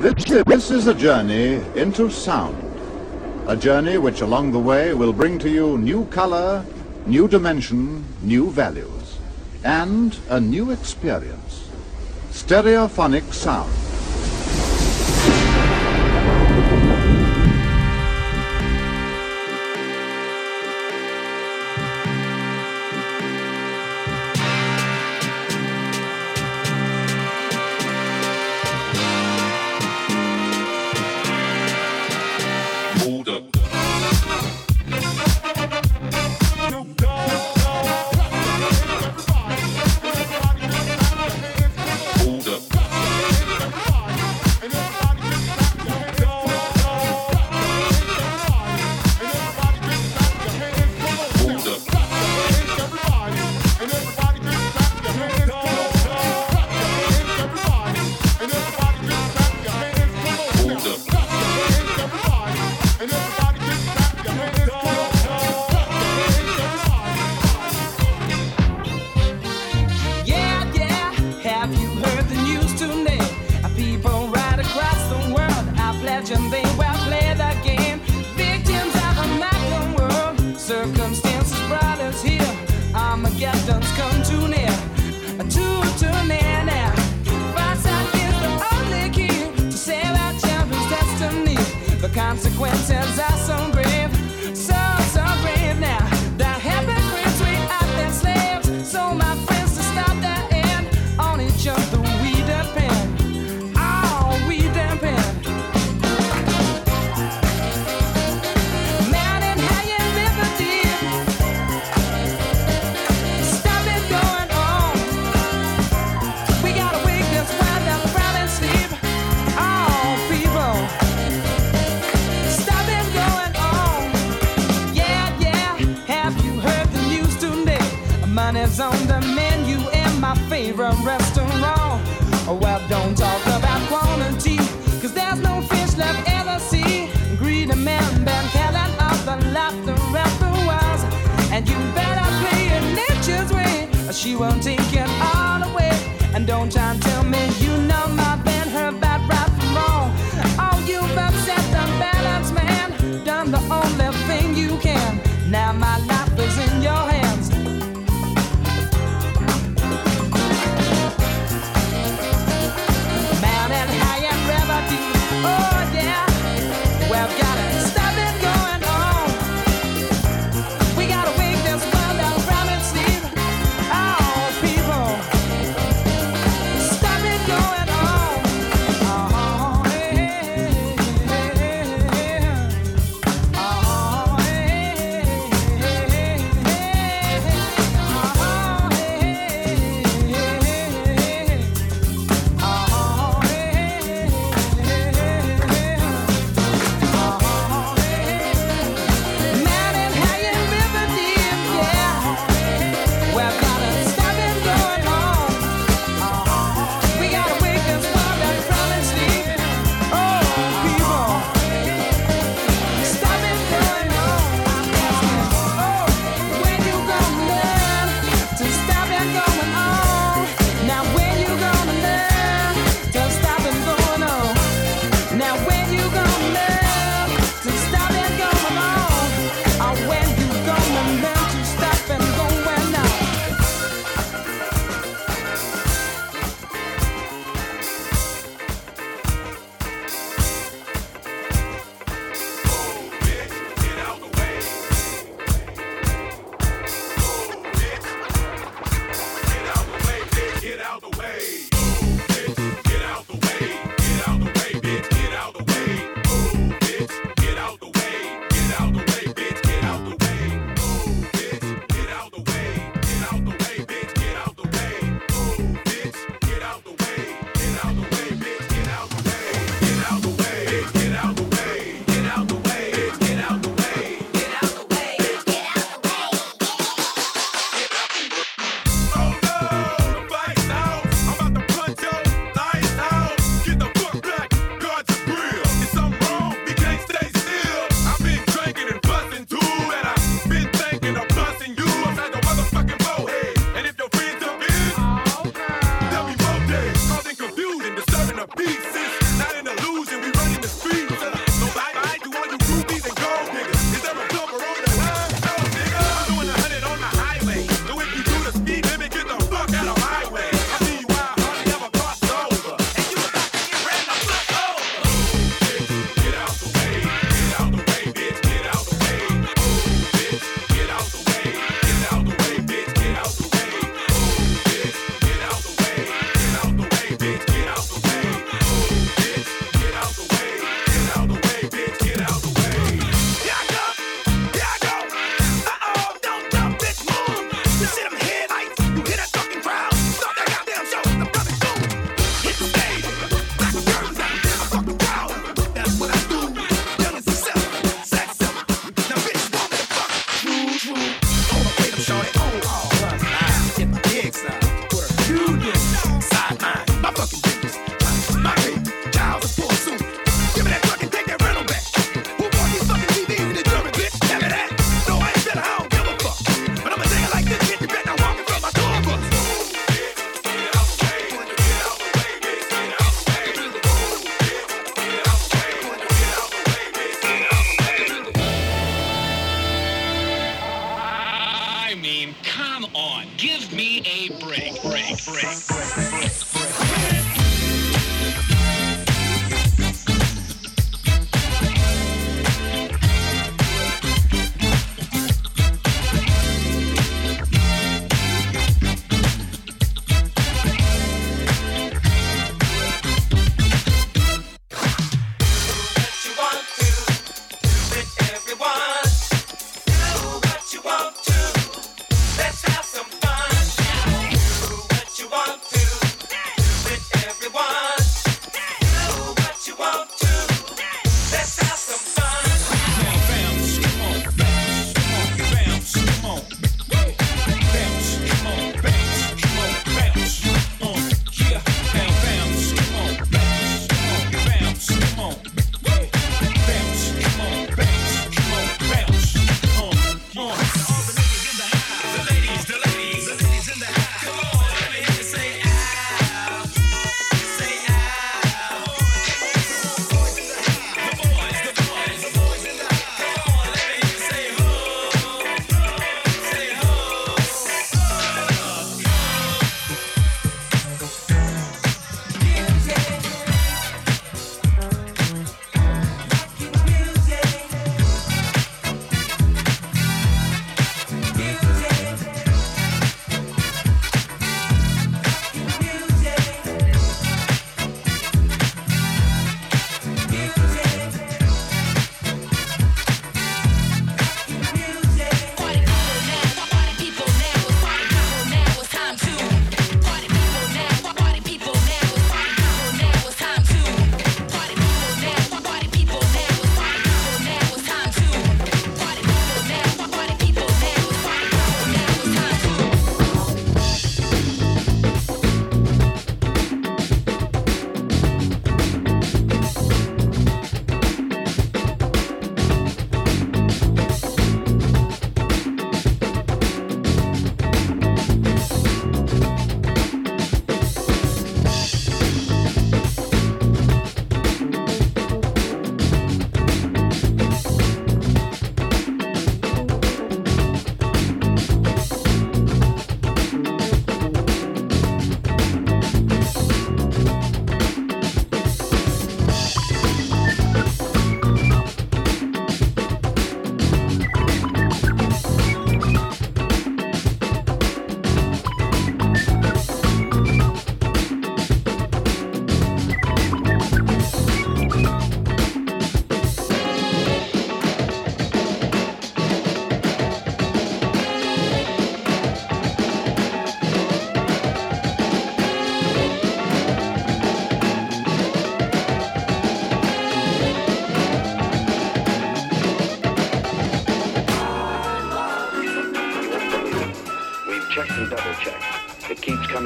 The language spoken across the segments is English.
This, is a journey into sound. A journey which along the way will bring to you new color, new dimension, new values, and a new experience. Stereophonic sound.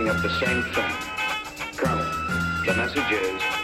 The same thing. Colonel, the message is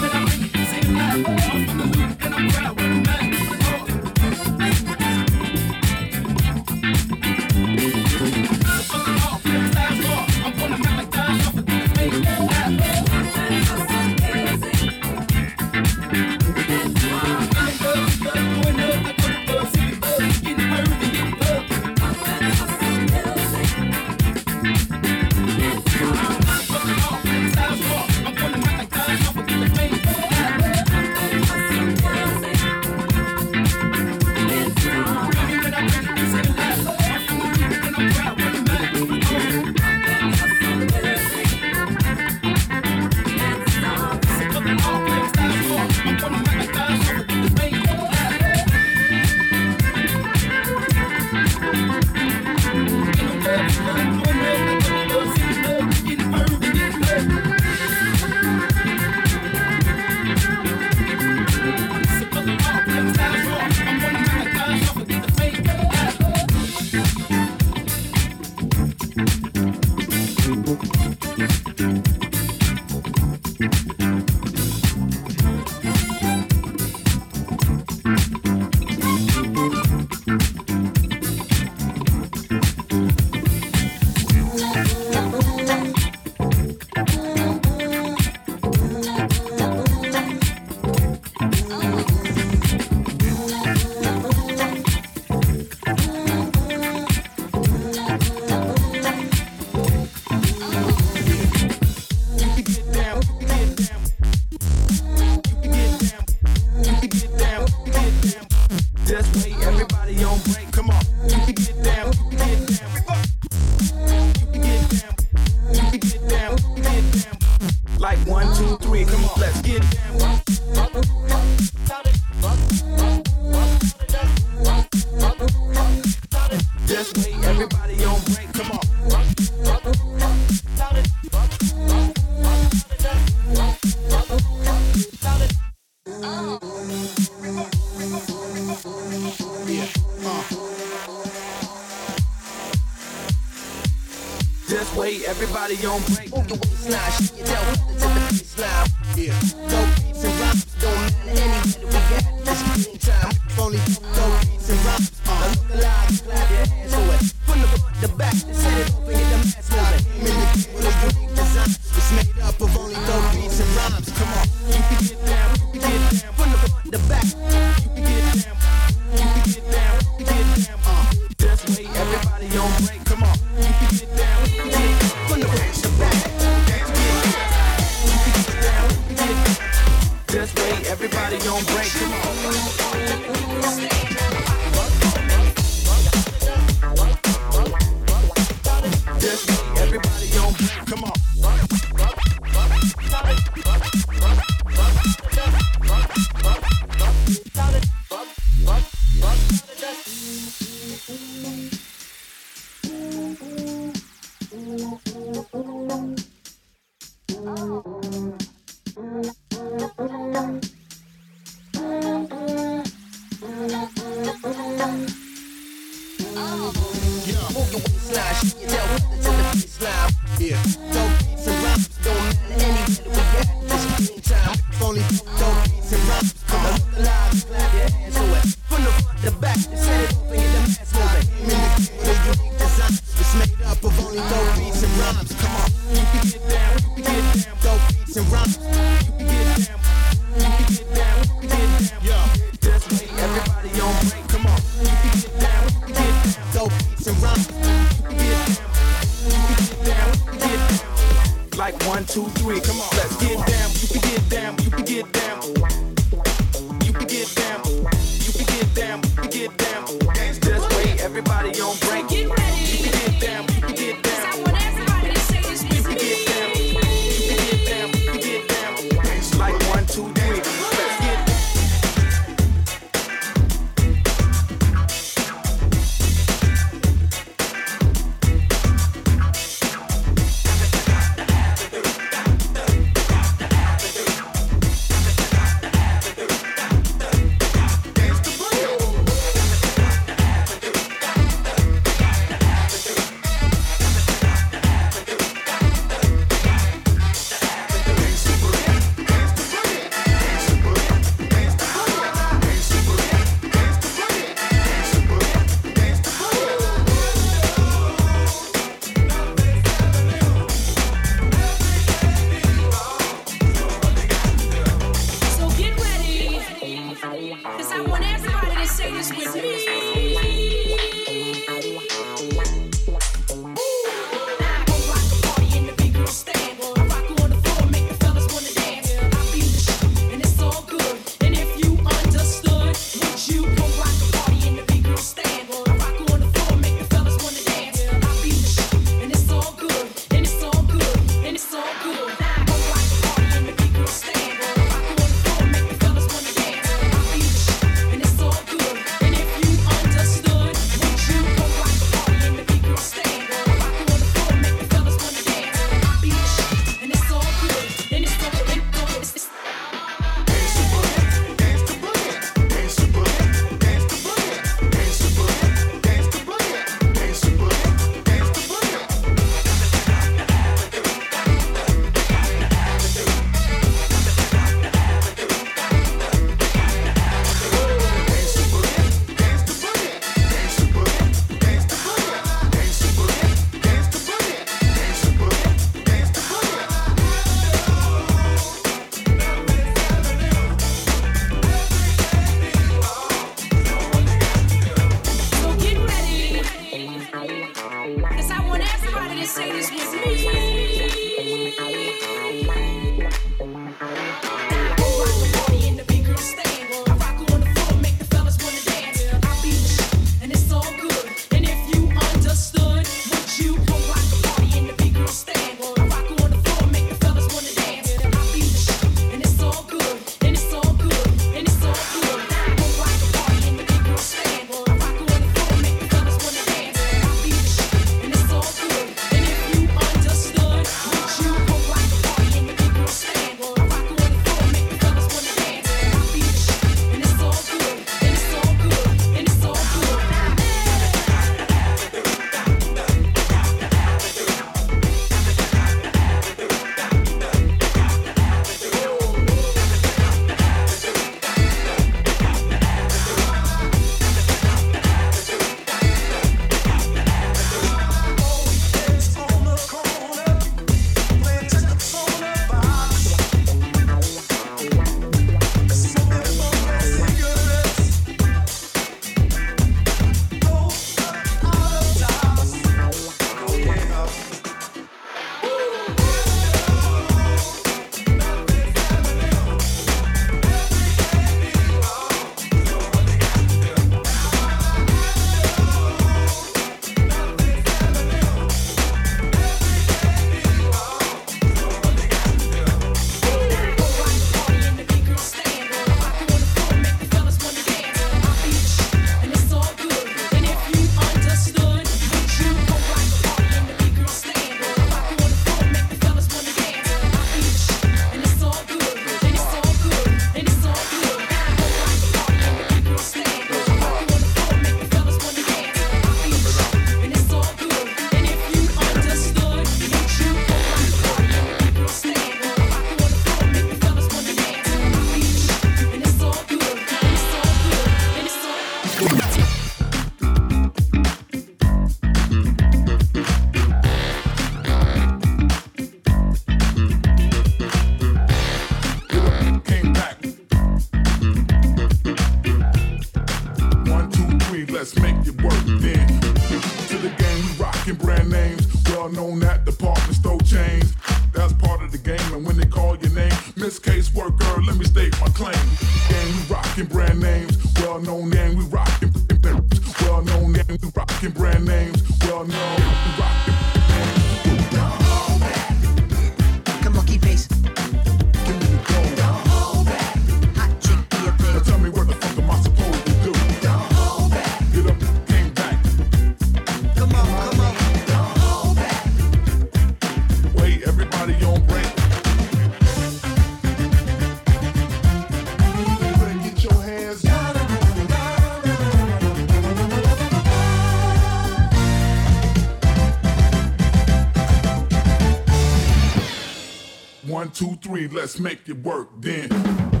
let's make it work then.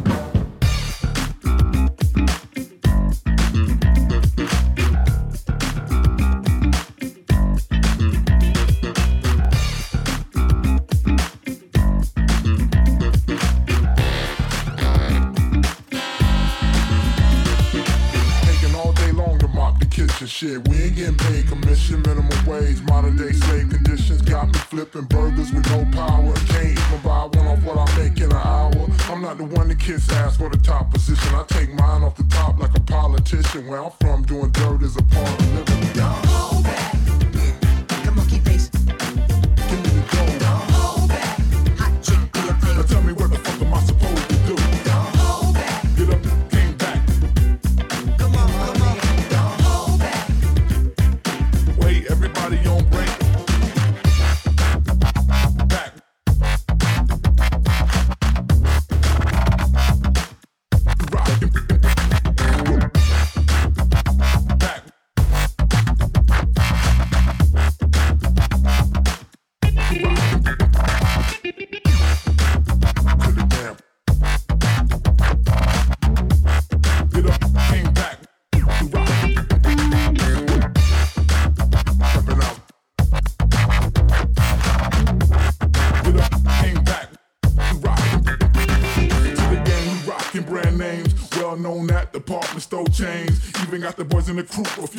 The crew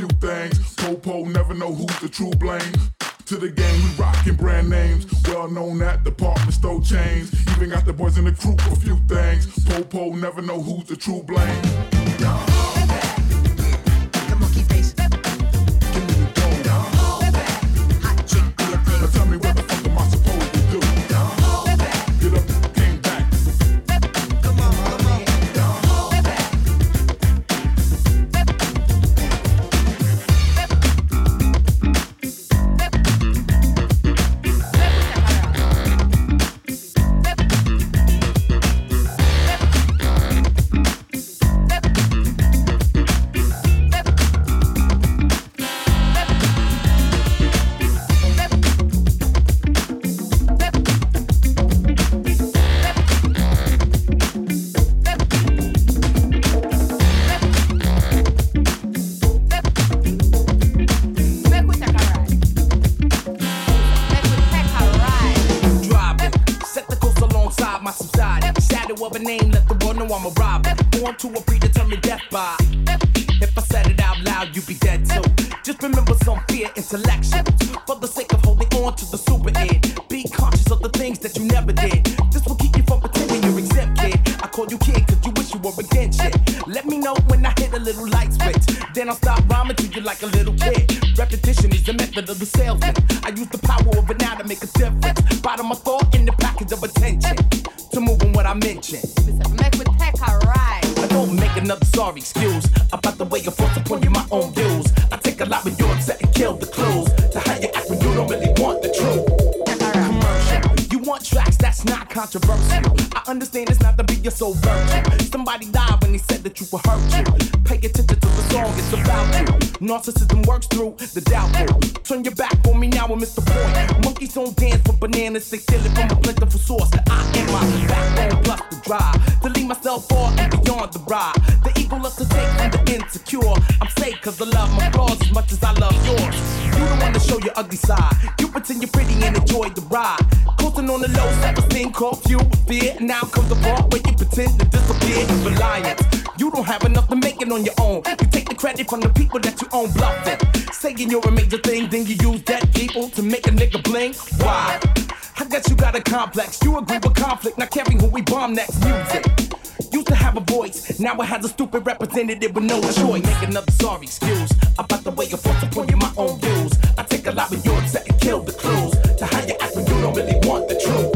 stupid it with no choice. Make another sorry excuse about the way you're forced to put in my own views. I take a lot of yours and kill the clues to how you act when you don't really want the truth.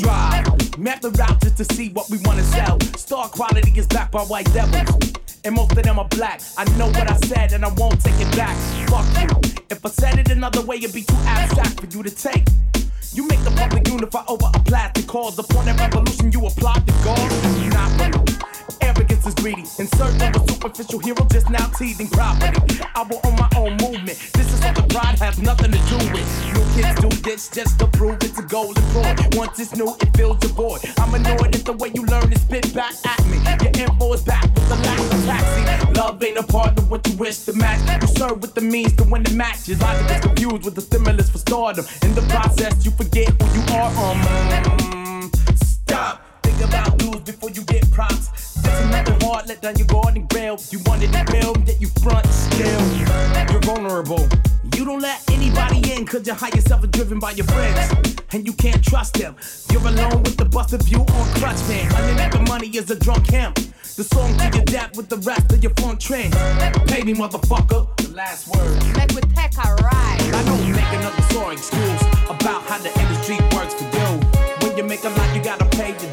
Drive, map the route just to see what we wanna sell. Star quality is backed by white devils. And most of them are black. I know what I said and I won't take it back. Fuck you. If I said it another way, it'd be too abstract for you to take. You make the public unify over a plastic cause. Upon that revolution, you applaud the gods. Greedy. Search of a superficial hero, just now teething property. I will own my own movement. This is what the pride has nothing to do with. New kids do this just to prove it's a golden point. Once it's new, it fills your void. I'm annoyed at the way you learn to spit back at me. Your info is back with the lack of taxi. Love ain't a part of what you wish to match. You serve with the means to win the match. Your logic is confused with the stimulus for stardom. In the process, you forget who you are. Um, stop. Think about lose before you get props. Just another hard let down your guard and bail. You wanted to build, yet you front still. You're vulnerable. You don't let anybody in cause your higher self is driven by your friends. And you can't trust them. You're alone with the bust of you on crutch, man. Underneath the money is a drunk hemp. The song to your dap with the rest of your funk trend. Pay me, motherfucker. The last word. Make with tech alright. I know you make another sorry excuse about how the industry works for you. When you make a lot, you gotta pay your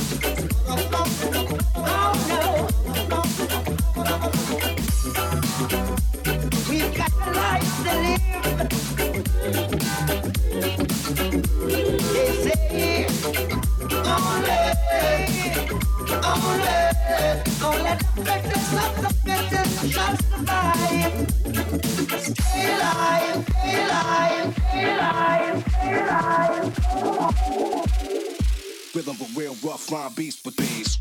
Rhythm of real rough rhyme beats with these.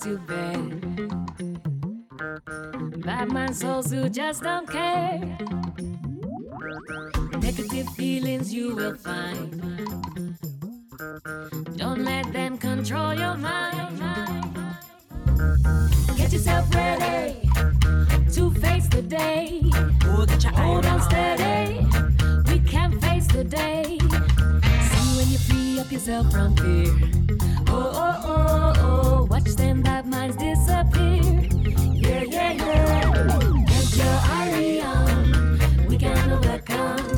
to bed. Bad man souls who just don't care. Negative feelings you will find. Don't let them control your mind. Get yourself ready to face the day. Hold on steady. We can face the day when you free up yourself from fear. Oh, oh, oh, oh, watch them bad minds disappear. Yeah, yeah, yeah. Get your Arion, we can overcome.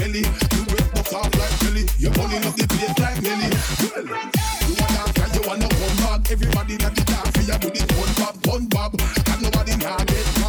Belly, You break the off like belly. Your body look the place like belly. Well, you a dancer, you want no one man. Everybody that the dance for, you do the one bob, one bob. Can nobody now get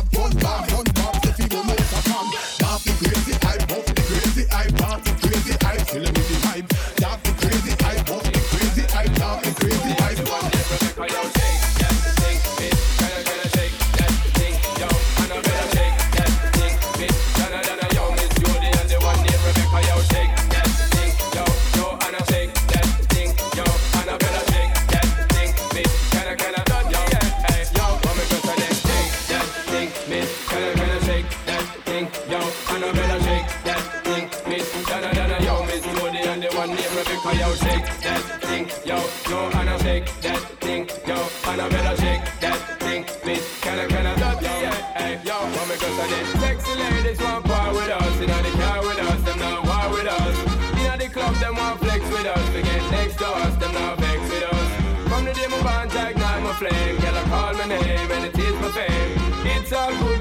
it's all good.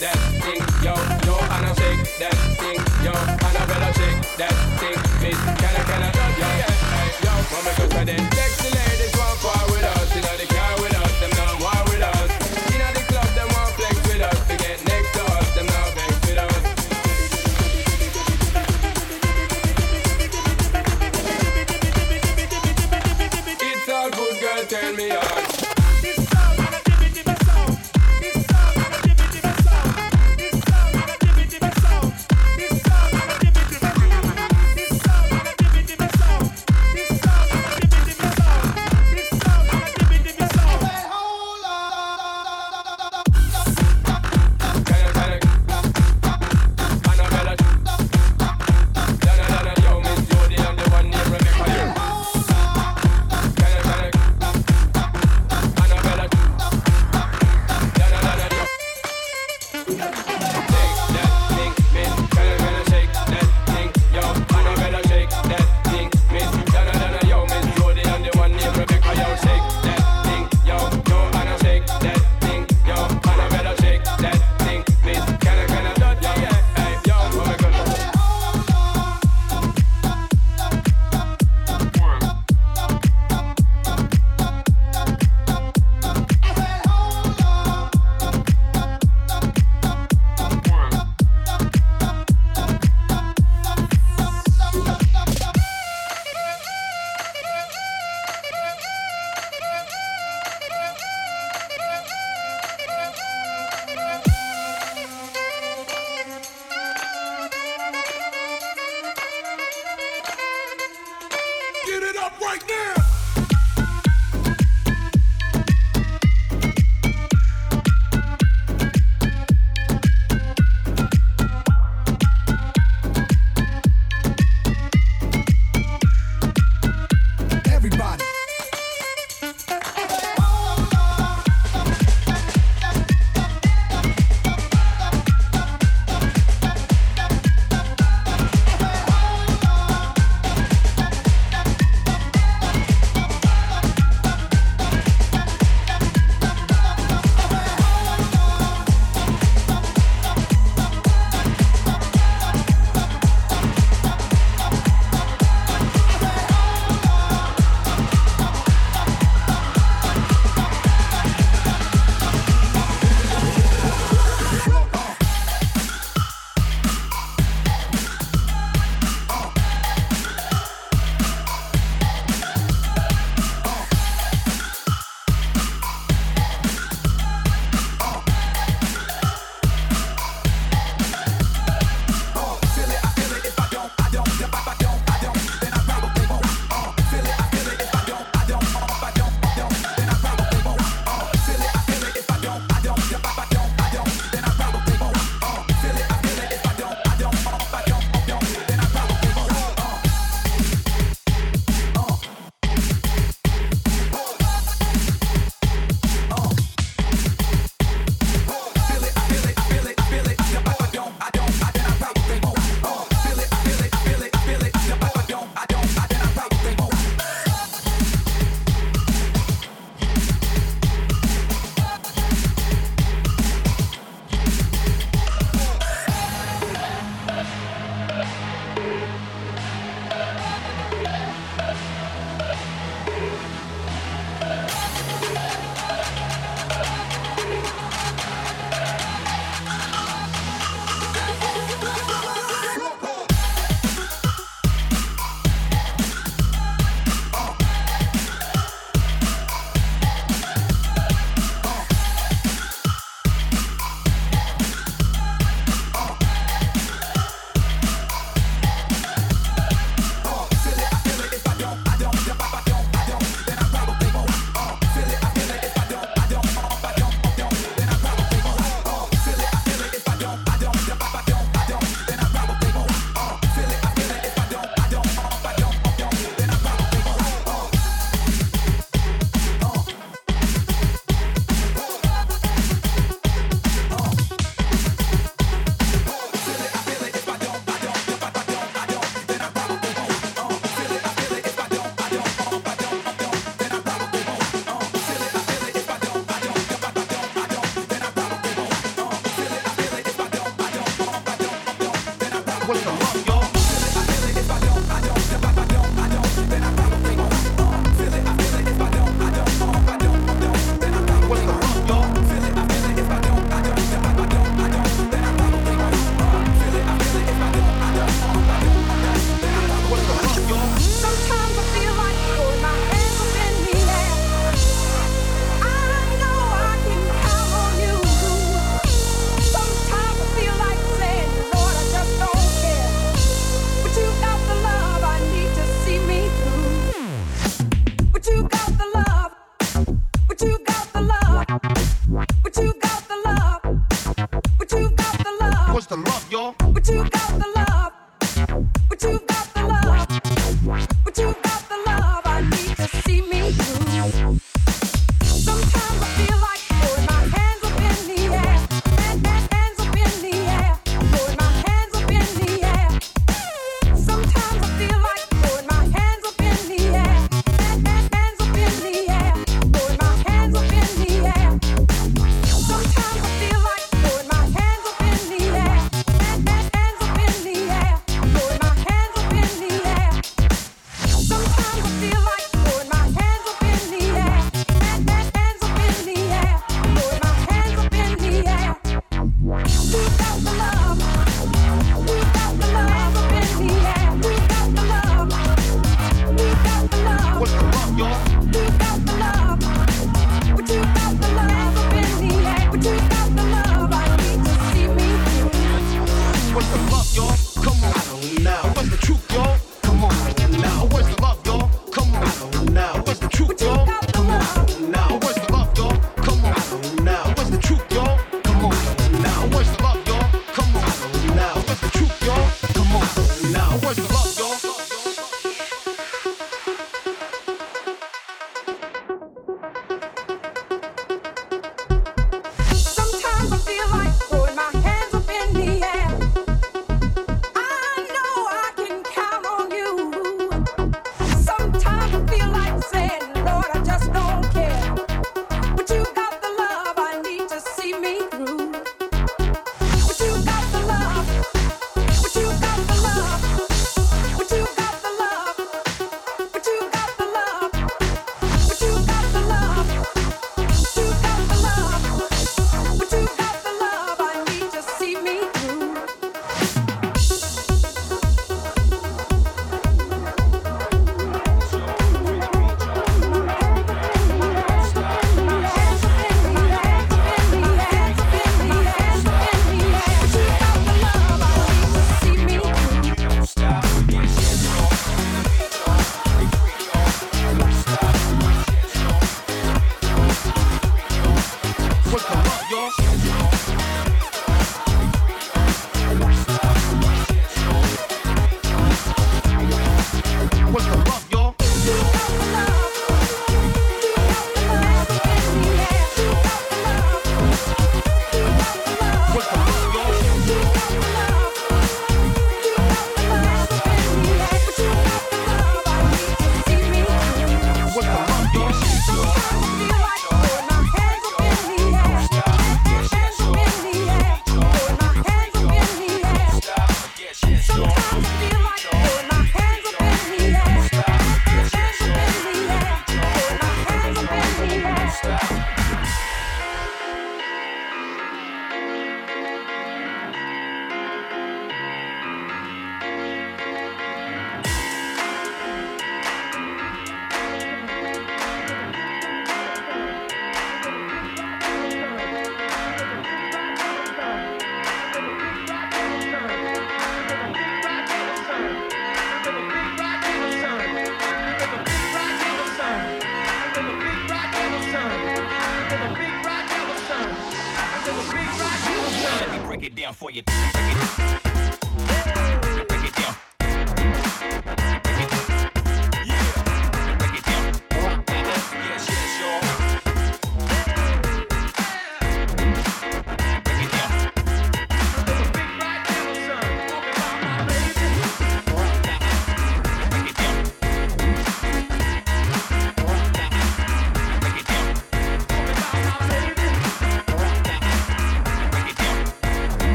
that thing, yo, yo, and I shake that thing, yo, and I better shake that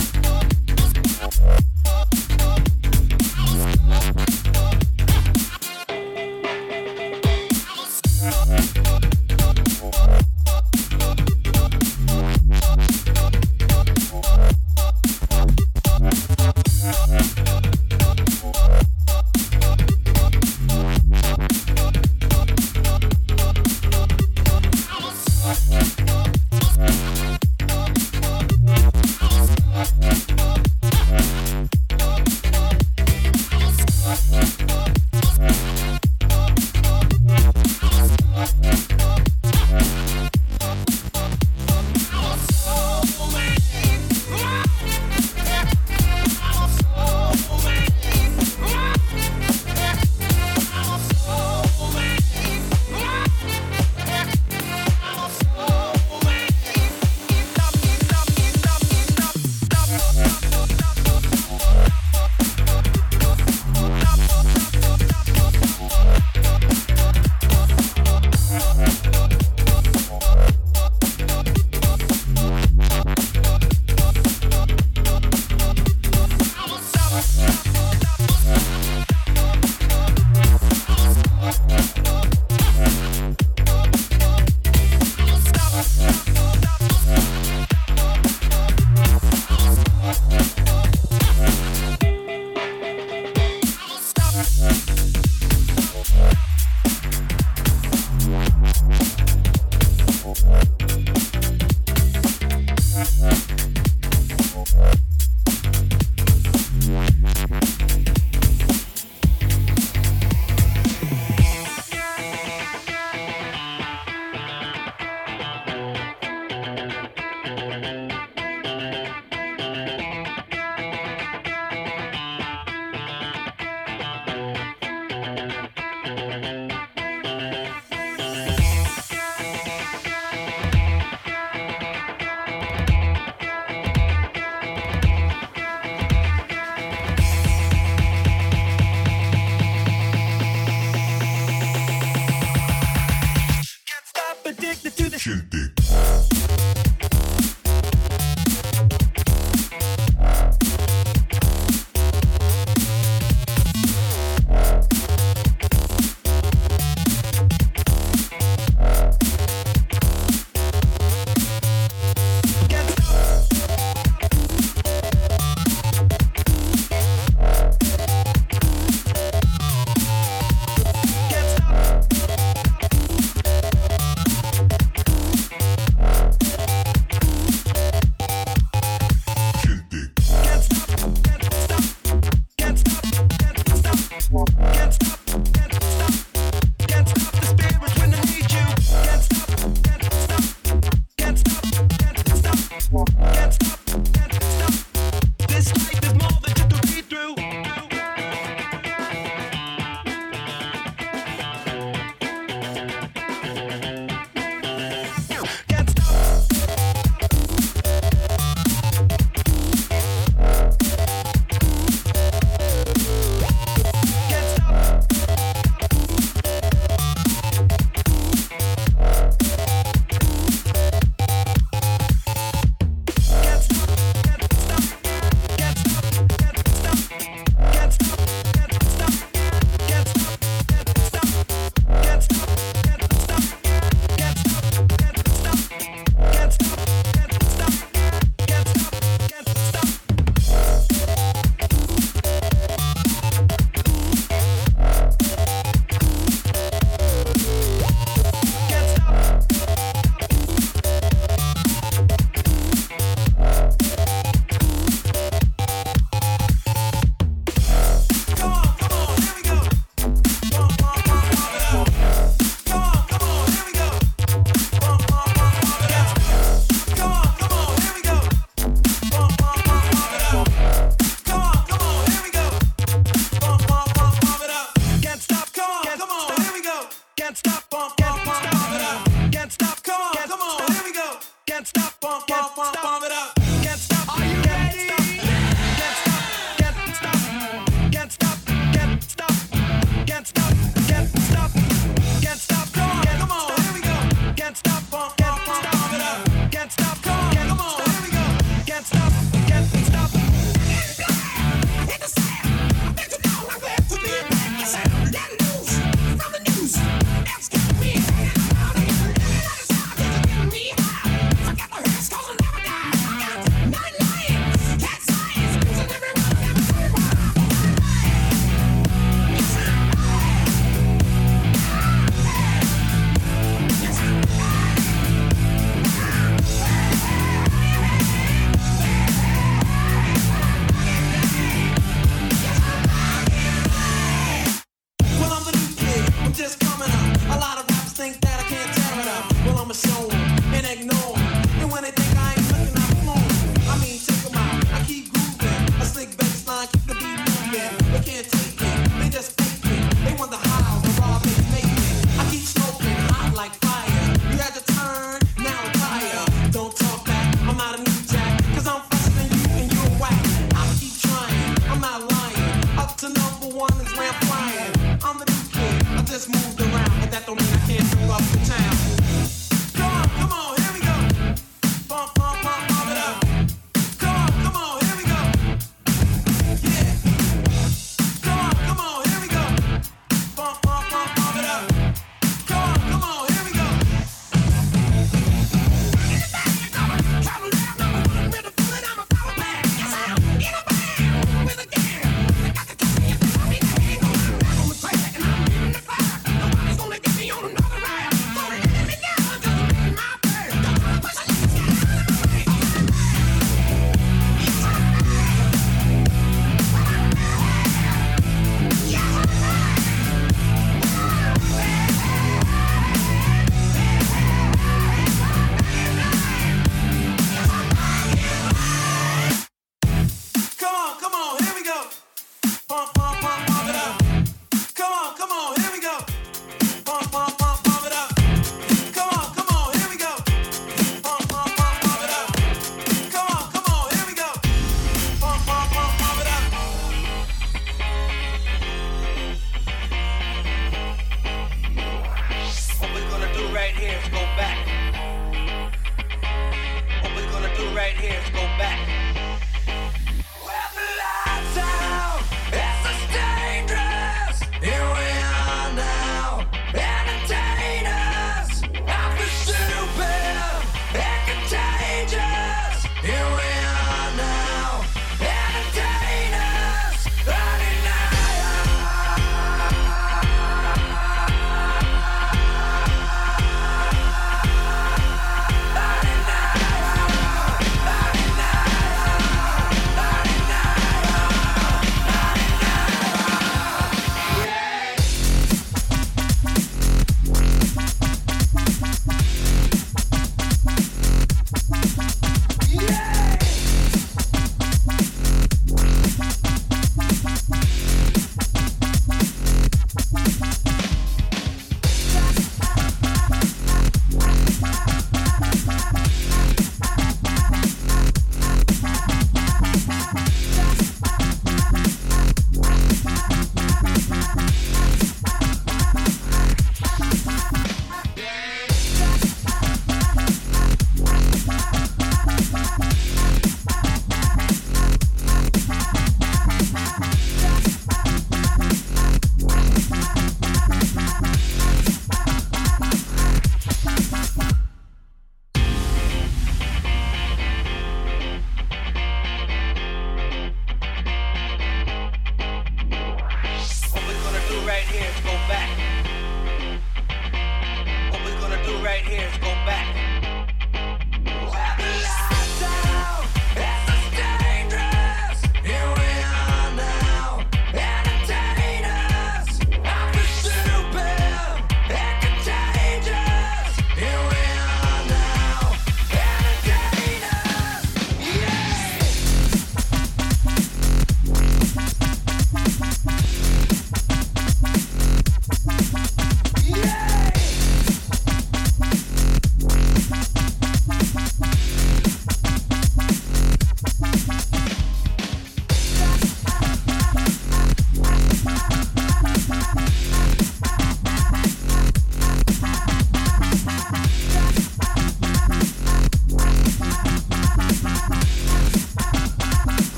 Bye.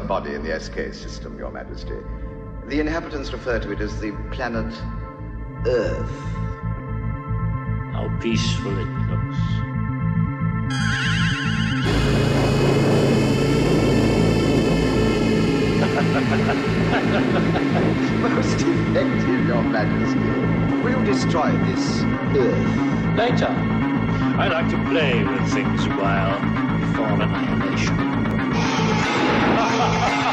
of body in the SK system, Your Majesty. The inhabitants refer to it as the planet Earth. How peaceful it looks. Most effective, Your Majesty. Will you destroy this Earth? Later. I like to play with things a while before annihilation. Ha ha ha ha!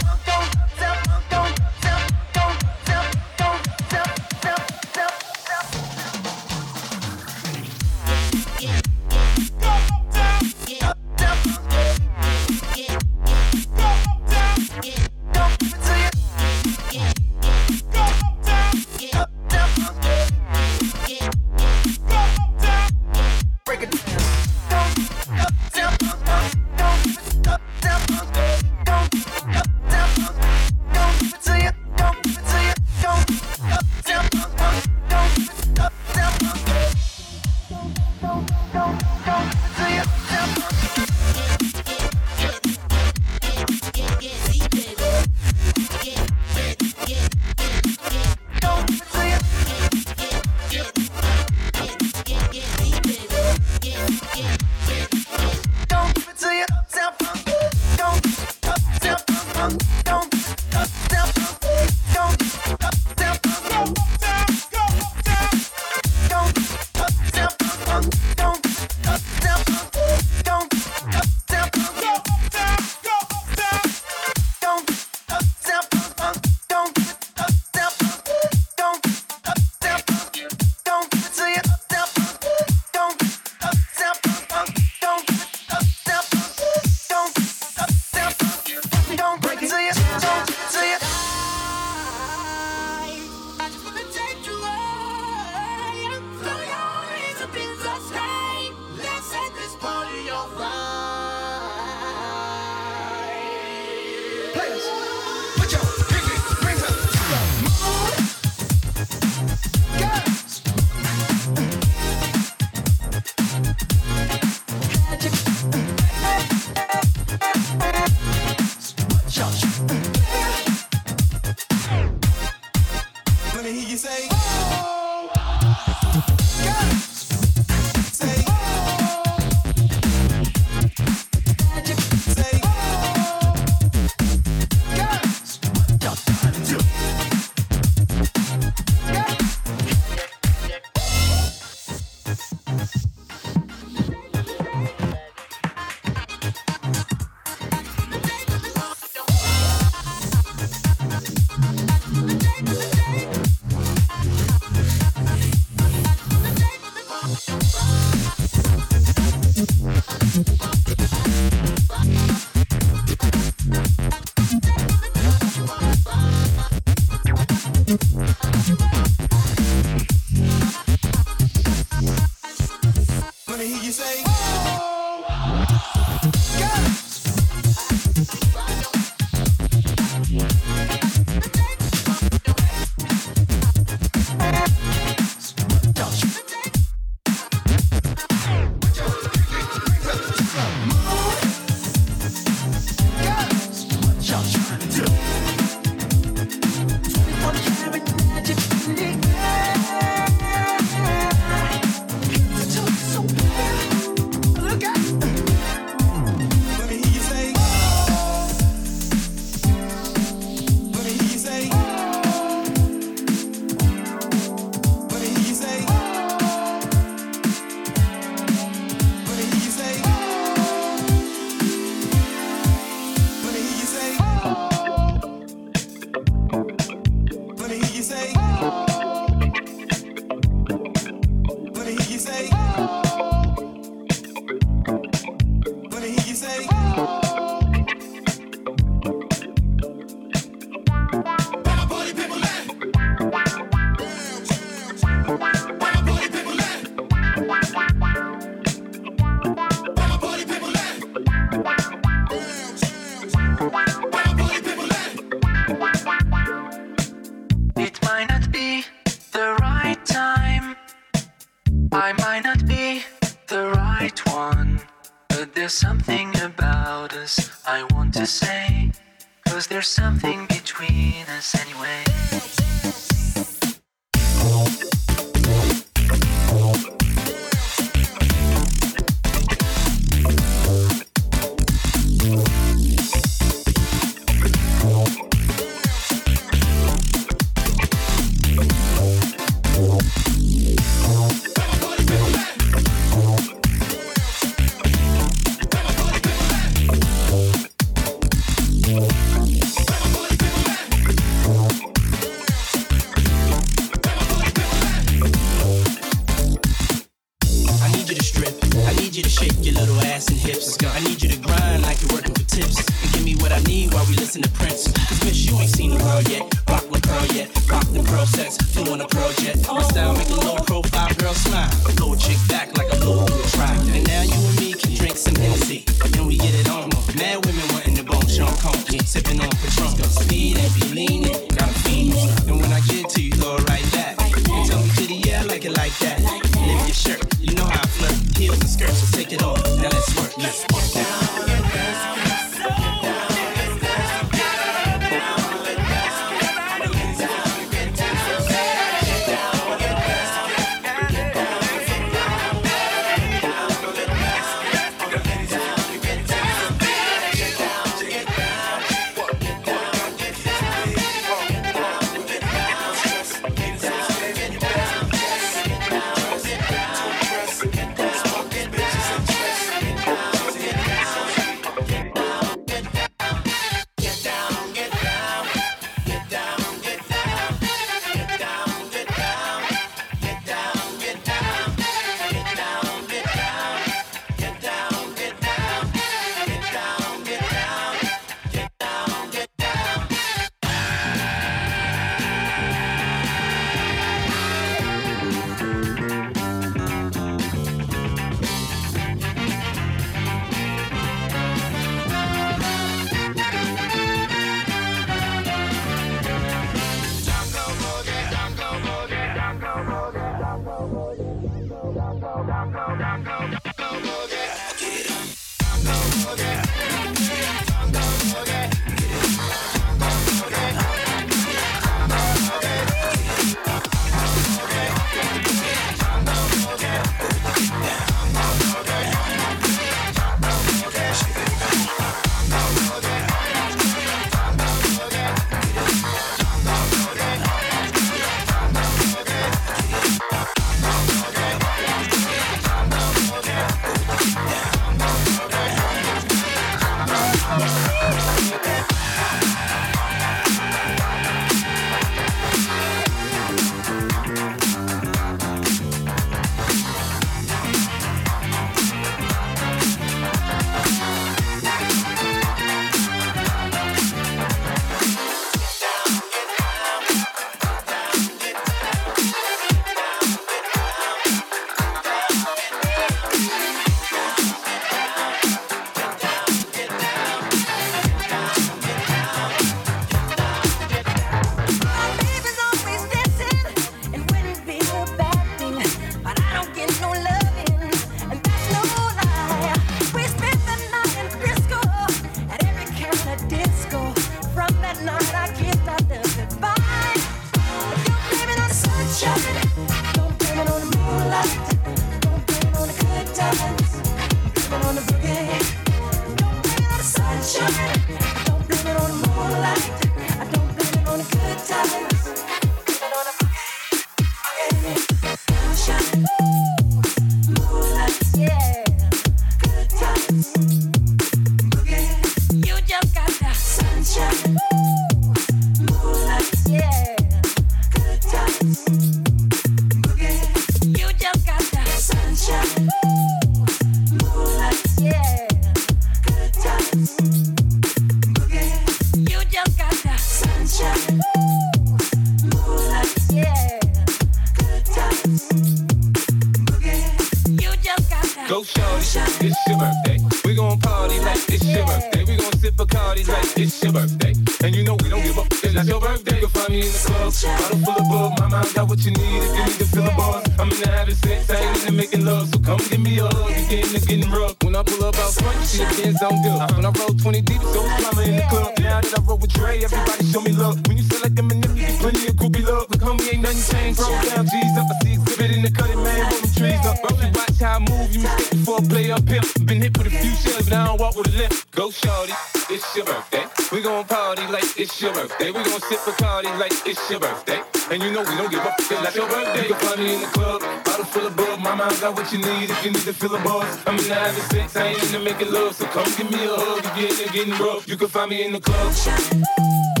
getting broke. You can find me in the club.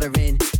daughter in.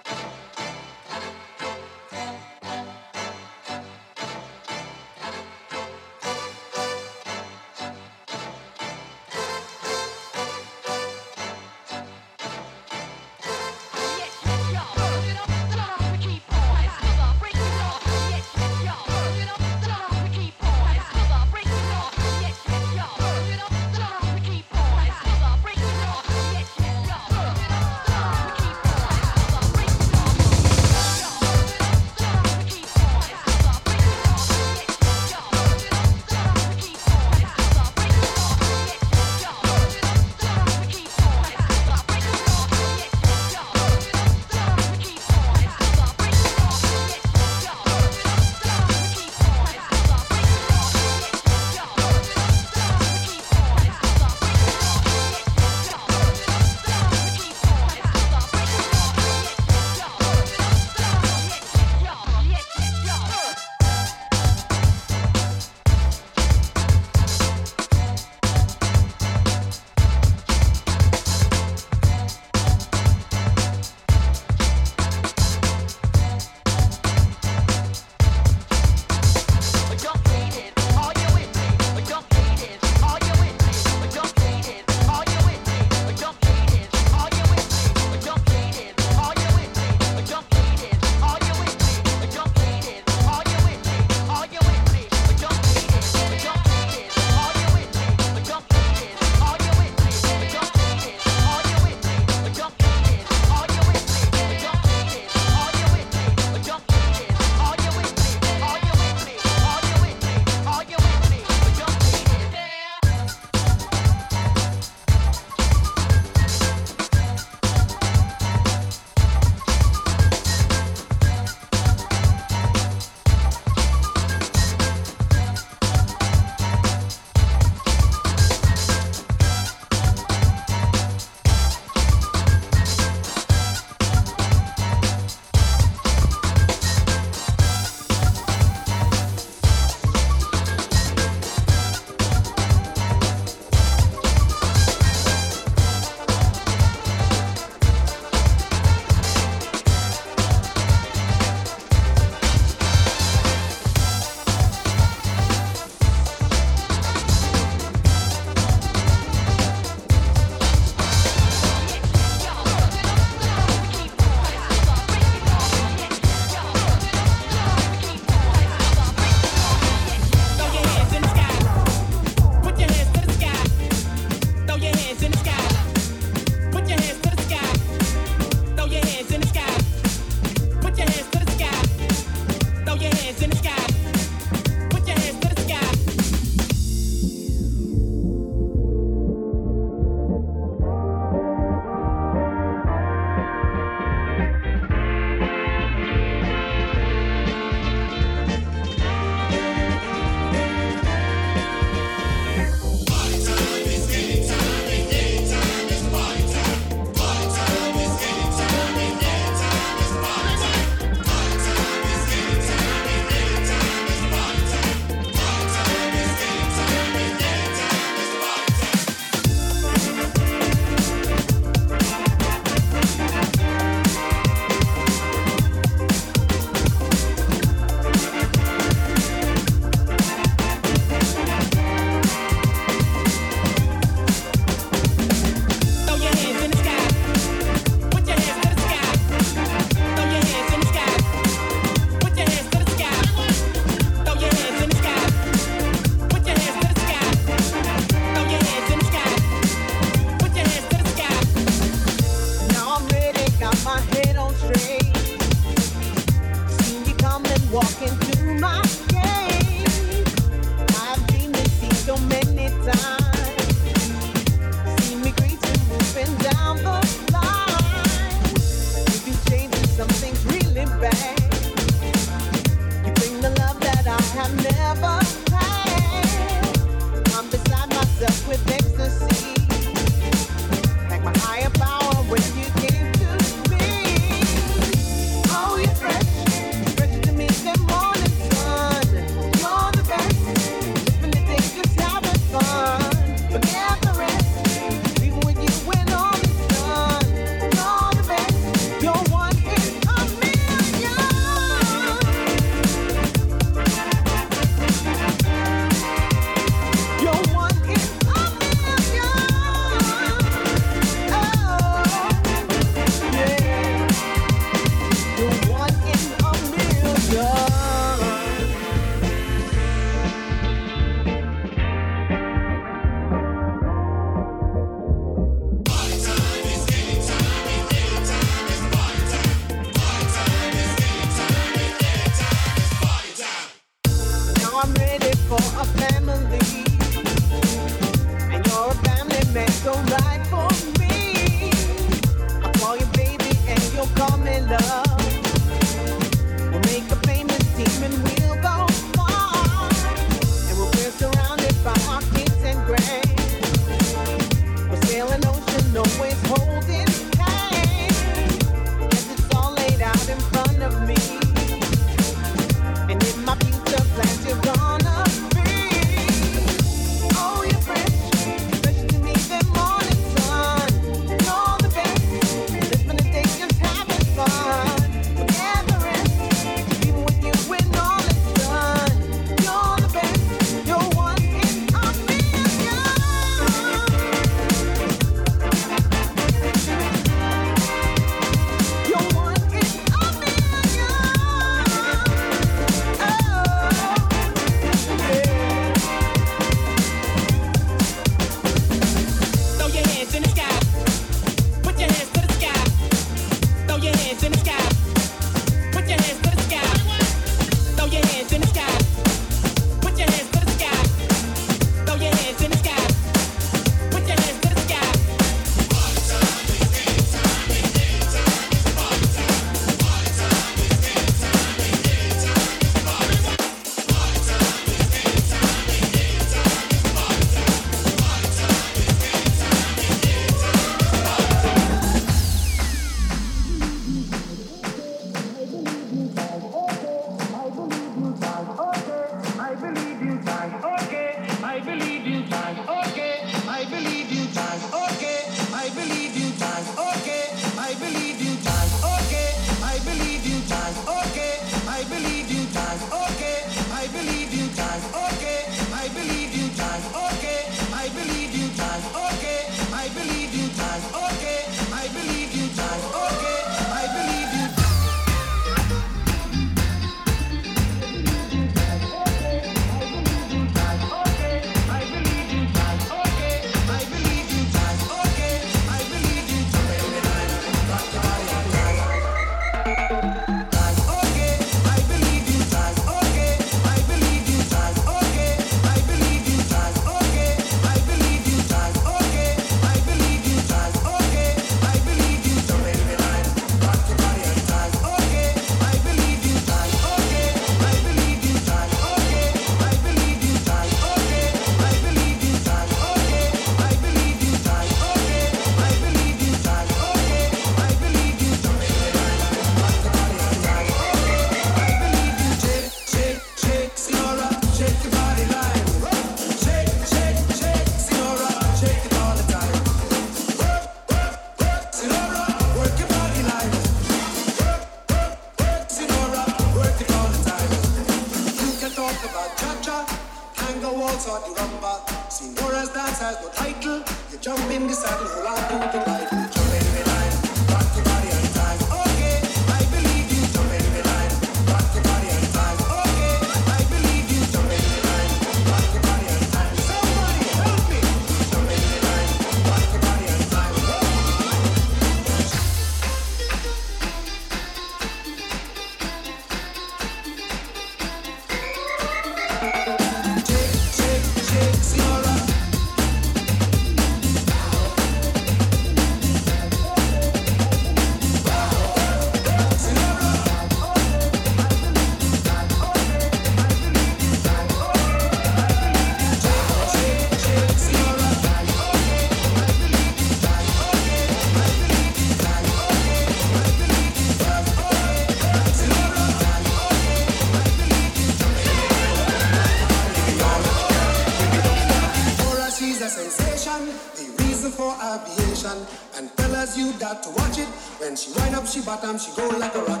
She bottom, she go like a rocket.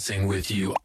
Dancing with you.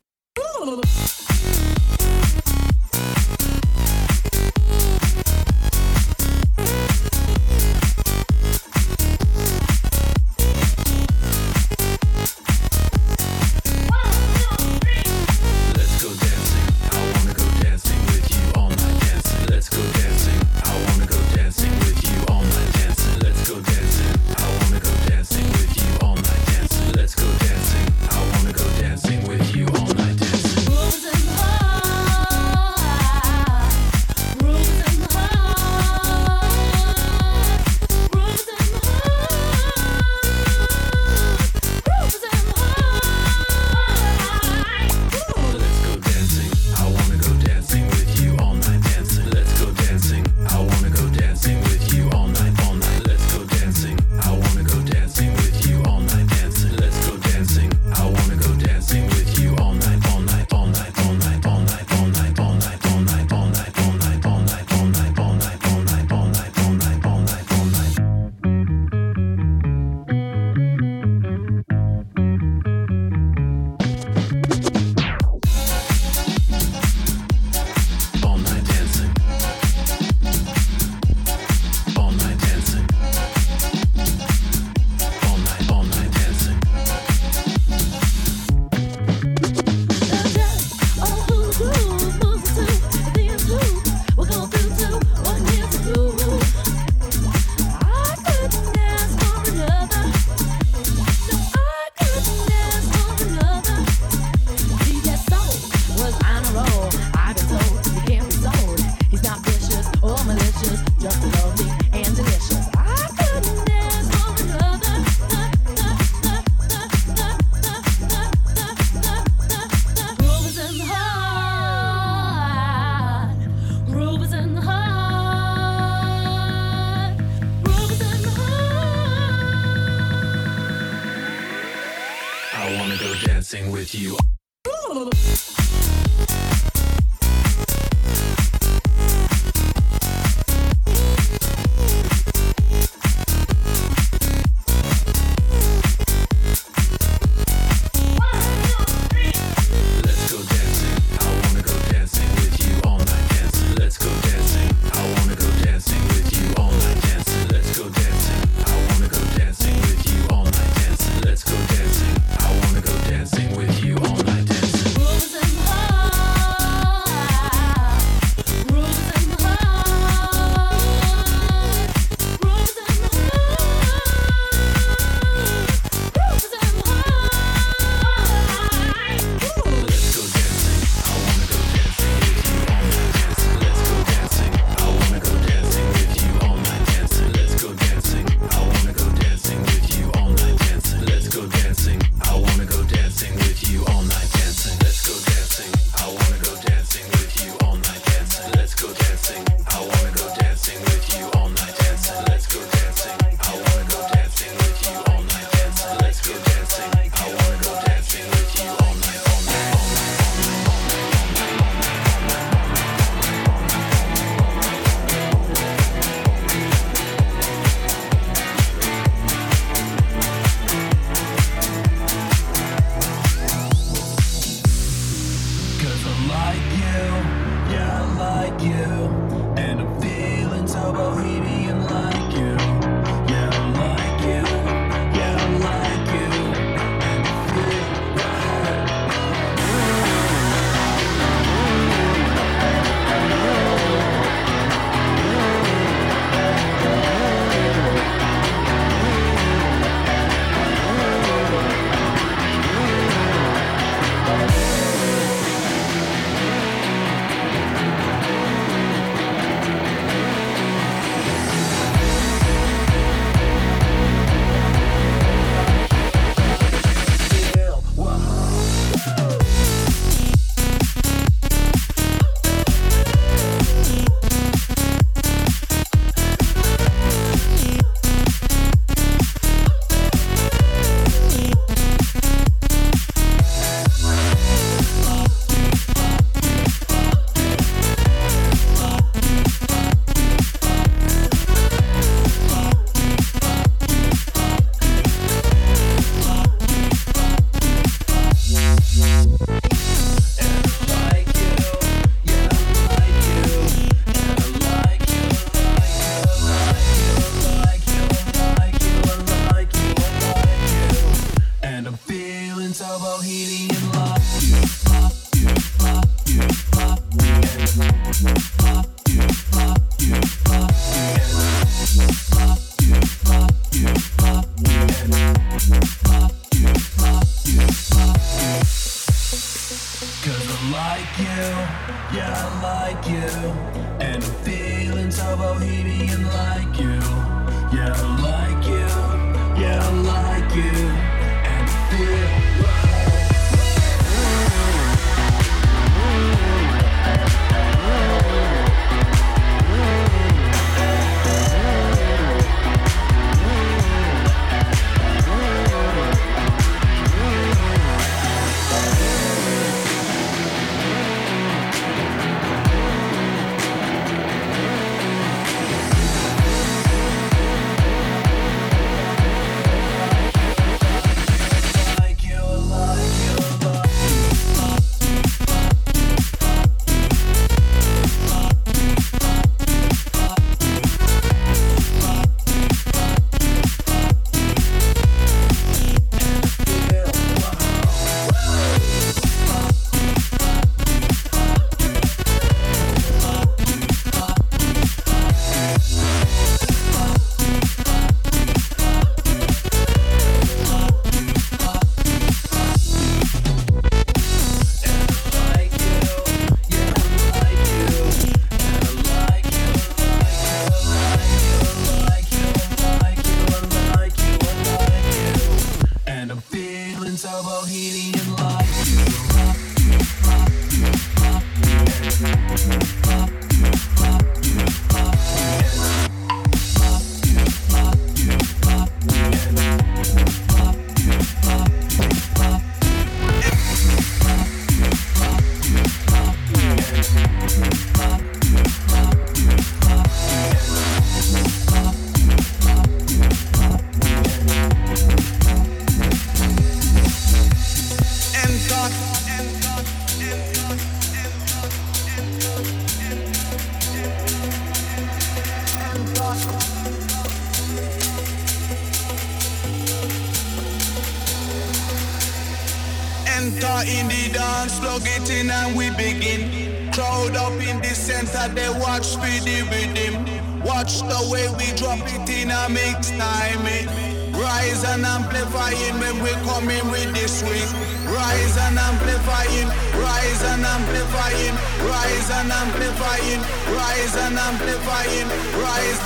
and amplifying when we coming with this swing. Rise and amplifying, rise and amplifying, rise and amplifying, rise and amplifying, rise,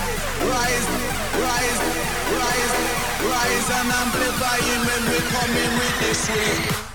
rise, rise, rise, rise and amplifying when we coming with this swing.